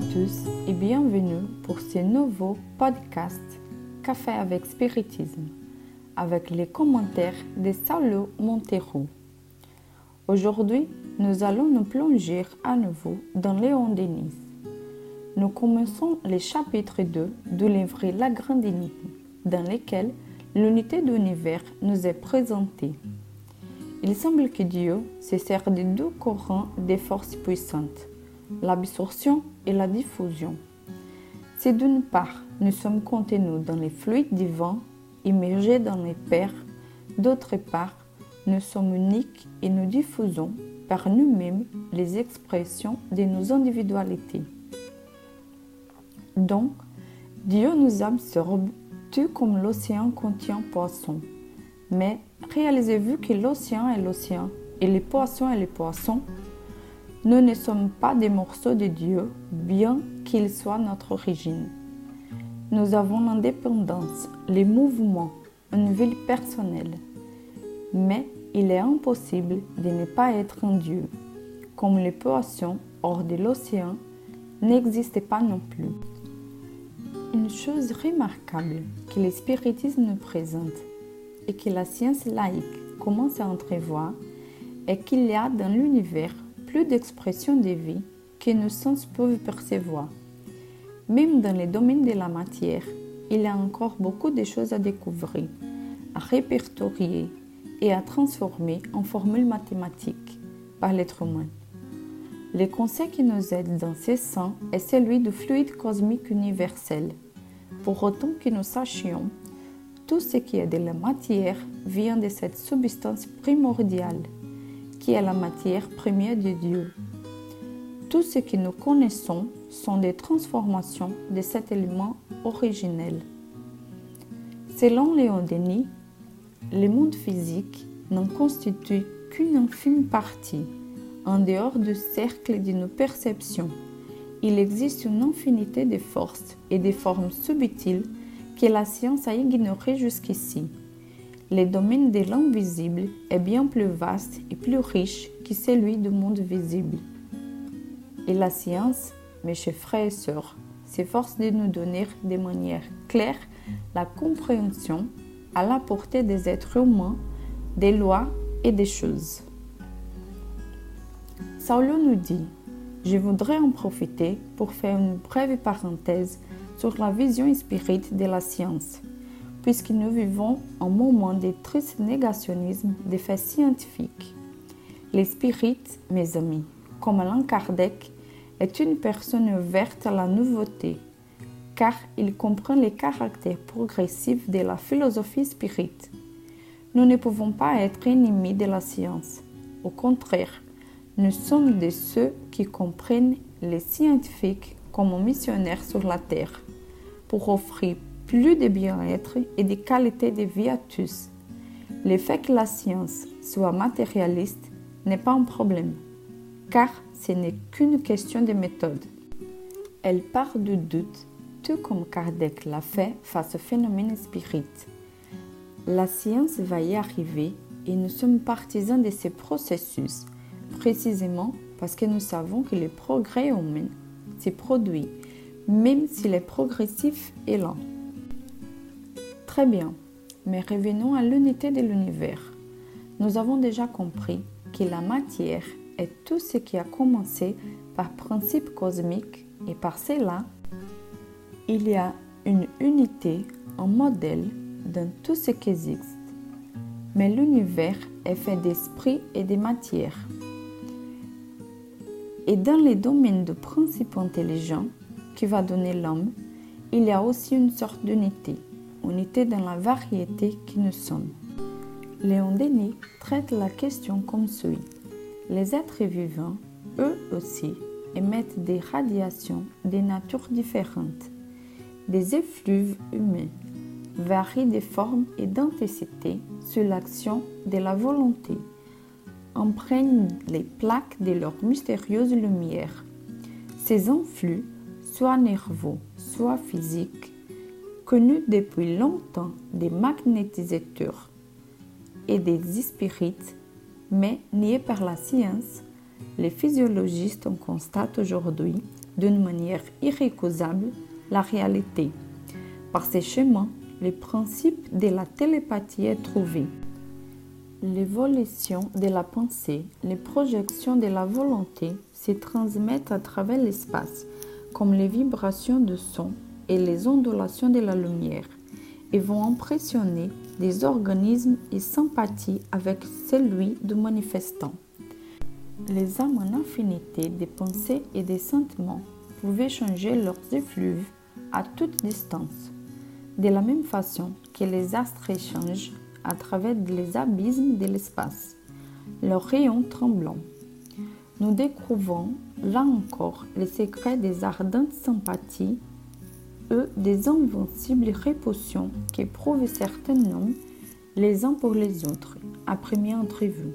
tous et bienvenue pour ce nouveau podcast Café avec Spiritisme avec les commentaires de Saulo Montero. Aujourd'hui, nous allons nous plonger à nouveau dans Léon Denis. Nous commençons le chapitre 2 du livre La Grande Énigme, dans lequel l'unité d'univers nous est présentée. Il semble que Dieu se sert de deux courants des forces puissantes, l'absorption et la diffusion. Si d'une part nous sommes contenus dans les fluides divins, immergés dans les pères, d'autre part nous sommes uniques et nous diffusons par nous-mêmes les expressions de nos individualités. Donc, Dieu nous absorbe tout comme l'océan contient poissons. Mais réalisez-vous que l'océan est l'océan et les poissons et les poissons Nous ne sommes pas des morceaux de Dieu, bien qu'ils soient notre origine. Nous avons l'indépendance, les mouvements, une vie personnelle. Mais il est impossible de ne pas être un Dieu, comme les poissons hors de l'océan n'existaient pas non plus. Une chose remarquable que le spiritisme nous présente et que la science laïque commence à entrevoir est qu'il y a dans l'univers plus d'expressions de vie que nos sens peuvent percevoir. Même dans les domaines de la matière, il y a encore beaucoup de choses à découvrir, à répertorier et à transformer en formules mathématiques par l'être humain. Le conseil qui nous aide dans ce sens est celui du fluide cosmique universel. Pour autant que nous sachions, tout ce qui est de la matière vient de cette substance primordiale, qui est la matière première de Dieu. Tout ce que nous connaissons sont des transformations de cet élément originel. Selon Léon Denis, le monde physique n'en constitue qu'une infime partie en dehors du cercle de nos perceptions, il existe une infinité de forces et de formes subtiles que la science a ignorées jusqu'ici. Le domaine de l'invisible est bien plus vaste et plus riche que celui du monde visible. Et la science, mes chers frères et sœurs, s'efforce de nous donner de manière claire la compréhension à la portée des êtres humains des lois et des choses. Saulo nous dit Je voudrais en profiter pour faire une brève parenthèse sur la vision spirite de la science, puisque nous vivons un moment de triste négationnisme des faits scientifiques. Le spirit, mes amis, comme Alain Kardec, est une personne ouverte à la nouveauté, car il comprend les caractères progressifs de la philosophie spirite. Nous ne pouvons pas être ennemis de la science. Au contraire, nous sommes de ceux qui comprennent les scientifiques comme missionnaires sur la Terre pour offrir plus de bien-être et de qualité de vie à tous. Le fait que la science soit matérialiste n'est pas un problème, car ce n'est qu'une question de méthode. Elle part du doute, tout comme Kardec l'a fait face au phénomène spirit. La science va y arriver et nous sommes partisans de ce processus précisément parce que nous savons que le progrès humain se produit, même s'il est progressif et lent. Très bien, mais revenons à l'unité de l'univers. Nous avons déjà compris que la matière est tout ce qui a commencé par principe cosmique et par cela, il y a une unité, un modèle dans tout ce qui existe. Mais l'univers est fait d'esprit et de matière. Et dans les domaines de principe intelligent qui va donner l'homme, il y a aussi une sorte d'unité, unité dans la variété qui nous sommes. Léon Denis traite la question comme suit. Les êtres vivants, eux aussi, émettent des radiations de natures différentes. Des effluves humains varient de forme et d'intensité sur l'action de la volonté imprègnent les plaques de leur mystérieuse lumière. Ces influx, soit nerveux, soit physiques, connus depuis longtemps des magnétisateurs et des spirites, mais niés par la science, les physiologistes en constatent aujourd'hui d'une manière irrécusable la réalité. Par ces chemins, le principe de la télépathie est trouvé. L'évolution de la pensée, les projections de la volonté se transmettent à travers l'espace, comme les vibrations de son et les ondulations de la lumière, et vont impressionner des organismes et sympathie avec celui du manifestant. Les âmes en infinité des pensées et des sentiments pouvaient changer leurs effluves à toute distance, de la même façon que les astres changent à travers les abysmes de l'espace, leurs rayons tremblants. Nous découvrons là encore les secrets des ardentes sympathies des invincibles répulsions qu'éprouvent certains hommes les uns pour les autres à première entrevue.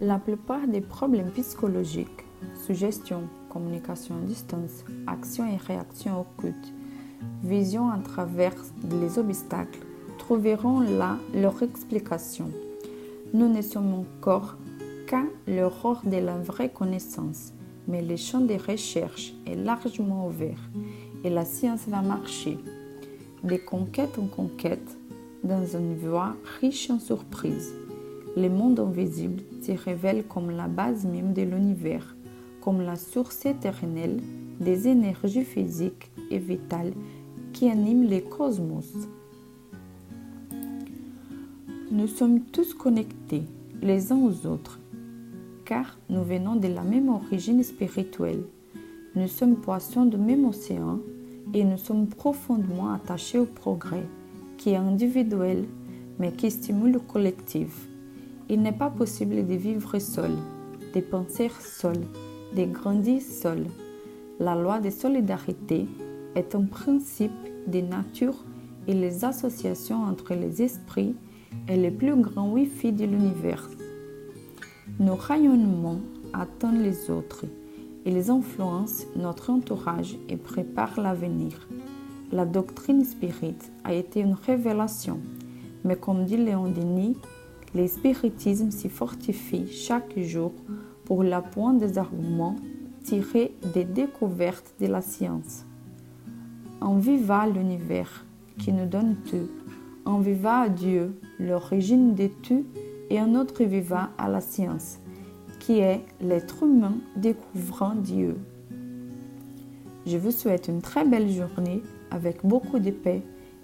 La plupart des problèmes psychologiques, suggestion, communication à distance, action et réaction occultes, vision à travers les obstacles, trouveront là leur explication. Nous ne sommes encore qu'à l'aurore de la vraie connaissance, mais le champ des recherches est largement ouvert et la science va marcher. De conquête en conquête, dans une voie riche en surprises le monde invisible se révèle comme la base même de l'univers, comme la source éternelle des énergies physiques et vitales qui animent le cosmos. Nous sommes tous connectés les uns aux autres, car nous venons de la même origine spirituelle. Nous sommes poissons du même océan et nous sommes profondément attachés au progrès, qui est individuel, mais qui stimule le collectif. Il n'est pas possible de vivre seul, de penser seul, de grandir seul. La loi de solidarité est un principe de nature et les associations entre les esprits est le plus grand Wi-Fi de l'univers. Nos rayonnements atteignent les autres. Ils influencent notre entourage et préparent l'avenir. La doctrine spirite a été une révélation, mais comme dit Léon Denis, le spiritisme s'y fortifie chaque jour pour l'appoint des arguments tirés des découvertes de la science. En viva l'univers qui nous donne tout, en viva à Dieu, l'origine de tout, et un autre viva à la science, qui est l'être humain découvrant Dieu. Je vous souhaite une très belle journée avec beaucoup de paix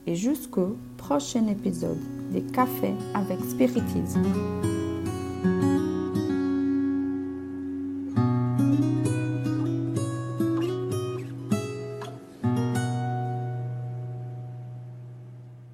et jusqu'au prochain épisode des Cafés avec Spiritisme.